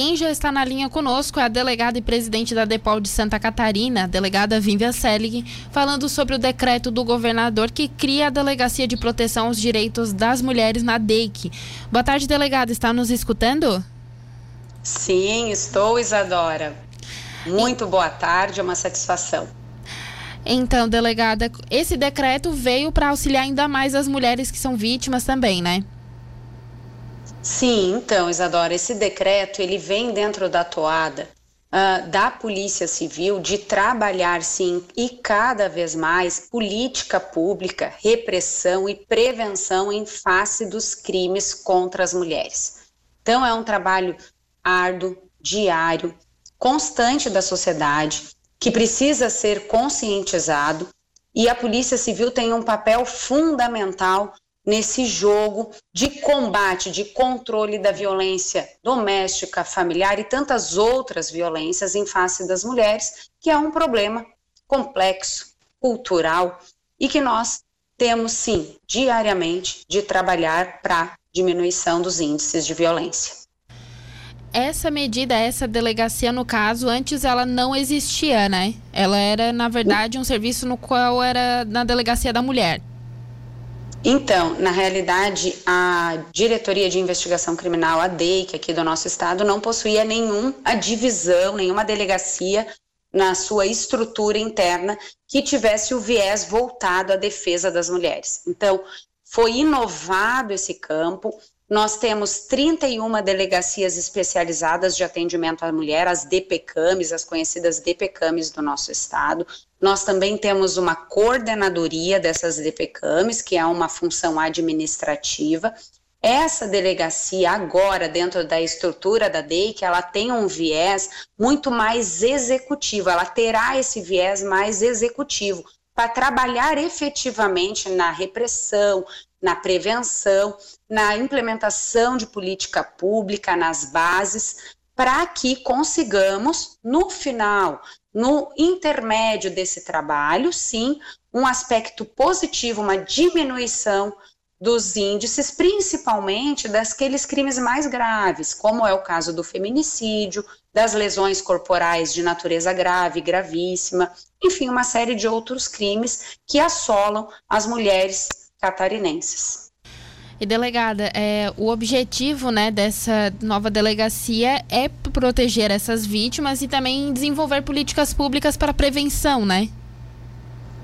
quem já está na linha conosco é a delegada e presidente da DEPOL de Santa Catarina, a delegada Vívia Selig, falando sobre o decreto do governador que cria a Delegacia de Proteção aos Direitos das Mulheres na DEIC. Boa tarde, delegada. Está nos escutando? Sim, estou, Isadora. Muito boa tarde, é uma satisfação. Então, delegada, esse decreto veio para auxiliar ainda mais as mulheres que são vítimas também, né? Sim, então, Isadora, esse decreto ele vem dentro da toada uh, da Polícia Civil de trabalhar, sim, e cada vez mais política pública, repressão e prevenção em face dos crimes contra as mulheres. Então, é um trabalho árduo, diário, constante da sociedade, que precisa ser conscientizado, e a Polícia Civil tem um papel fundamental nesse jogo de combate, de controle da violência doméstica, familiar e tantas outras violências em face das mulheres, que é um problema complexo, cultural e que nós temos sim diariamente de trabalhar para diminuição dos índices de violência. Essa medida, essa delegacia, no caso, antes ela não existia, né? Ela era, na verdade, um serviço no qual era na delegacia da mulher. Então, na realidade, a Diretoria de Investigação Criminal, a DEIC, aqui do nosso estado, não possuía nenhuma divisão, nenhuma delegacia na sua estrutura interna que tivesse o viés voltado à defesa das mulheres. Então, foi inovado esse campo, nós temos 31 delegacias especializadas de atendimento à mulher, as DPCAMs, as conhecidas DPCAMs do nosso estado. Nós também temos uma coordenadoria dessas DPCAMs, que é uma função administrativa. Essa delegacia agora dentro da estrutura da DEIC, ela tem um viés muito mais executivo, ela terá esse viés mais executivo para trabalhar efetivamente na repressão, na prevenção, na implementação de política pública, nas bases, para que consigamos, no final, no intermédio desse trabalho, sim, um aspecto positivo, uma diminuição dos índices, principalmente daqueles crimes mais graves, como é o caso do feminicídio, das lesões corporais de natureza grave, gravíssima, enfim, uma série de outros crimes que assolam as mulheres catarinenses. E delegada, é, o objetivo né, dessa nova delegacia é proteger essas vítimas e também desenvolver políticas públicas para prevenção, né?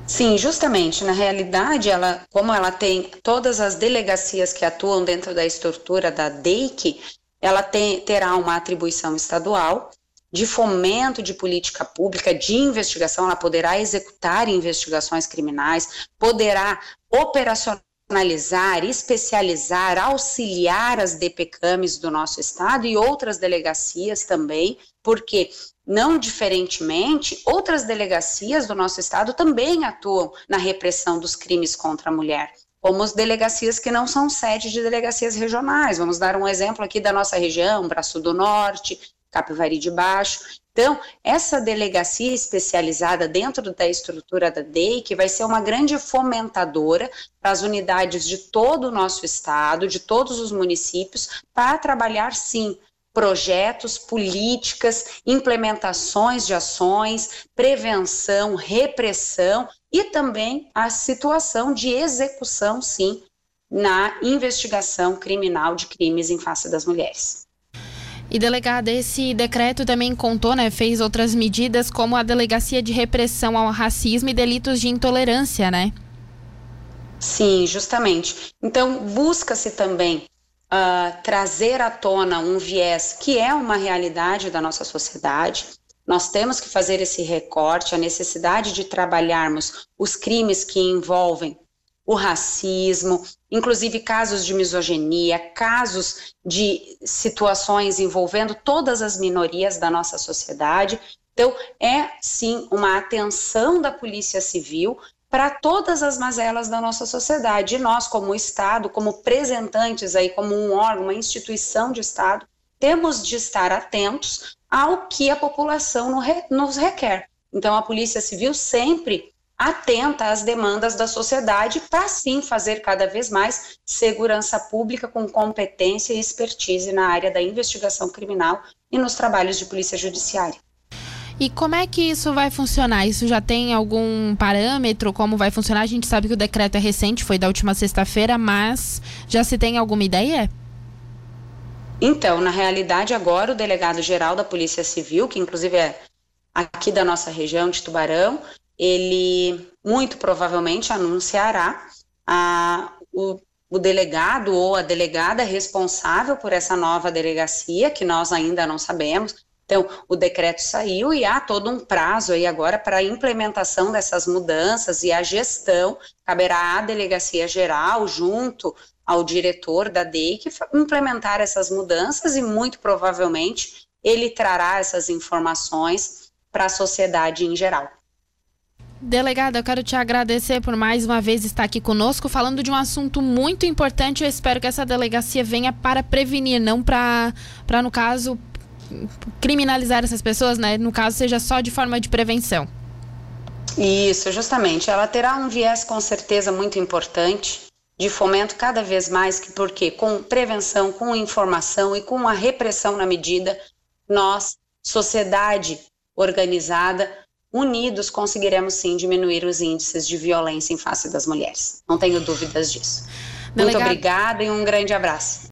Sim, justamente. Na realidade, ela, como ela tem todas as delegacias que atuam dentro da estrutura da DEIC, ela tem, terá uma atribuição estadual de fomento de política pública, de investigação, ela poderá executar investigações criminais, poderá operacionalizar, especializar, auxiliar as DPCAMs do nosso estado e outras delegacias também, porque não diferentemente, outras delegacias do nosso estado também atuam na repressão dos crimes contra a mulher como as delegacias que não são sede de delegacias regionais. Vamos dar um exemplo aqui da nossa região, Braço do Norte, Capivari de Baixo. Então, essa delegacia especializada dentro da estrutura da DEI, que vai ser uma grande fomentadora para as unidades de todo o nosso estado, de todos os municípios, para trabalhar, sim, projetos, políticas, implementações de ações, prevenção, repressão e também a situação de execução, sim, na investigação criminal de crimes em face das mulheres. E delegada, esse decreto também contou, né, fez outras medidas como a delegacia de repressão ao racismo e delitos de intolerância, né? Sim, justamente. Então, busca-se também uh, trazer à tona um viés que é uma realidade da nossa sociedade. Nós temos que fazer esse recorte, a necessidade de trabalharmos os crimes que envolvem o racismo, inclusive casos de misoginia, casos de situações envolvendo todas as minorias da nossa sociedade. Então, é sim uma atenção da Polícia Civil para todas as mazelas da nossa sociedade. E nós, como Estado, como representantes aí, como um órgão, uma instituição de Estado, temos de estar atentos ao que a população nos requer. Então, a Polícia Civil sempre atenta às demandas da sociedade para sim fazer cada vez mais segurança pública com competência e expertise na área da investigação criminal e nos trabalhos de polícia judiciária. E como é que isso vai funcionar? Isso já tem algum parâmetro? Como vai funcionar? A gente sabe que o decreto é recente, foi da última sexta-feira, mas já se tem alguma ideia? Então, na realidade, agora o delegado-geral da Polícia Civil, que inclusive é aqui da nossa região de Tubarão, ele muito provavelmente anunciará a, o, o delegado ou a delegada responsável por essa nova delegacia, que nós ainda não sabemos, então, o decreto saiu e há todo um prazo aí agora para a implementação dessas mudanças e a gestão caberá à Delegacia Geral, junto ao diretor da DEIC, implementar essas mudanças e muito provavelmente ele trará essas informações para a sociedade em geral. Delegada, eu quero te agradecer por mais uma vez estar aqui conosco, falando de um assunto muito importante. Eu espero que essa delegacia venha para prevenir, não para, no caso, criminalizar essas pessoas, né? No caso, seja só de forma de prevenção. Isso, justamente. Ela terá um viés com certeza muito importante de fomento cada vez mais que porque com prevenção, com informação e com a repressão na medida, nós, sociedade organizada, unidos conseguiremos sim diminuir os índices de violência em face das mulheres. Não tenho dúvidas disso. Delegado... Muito obrigada e um grande abraço.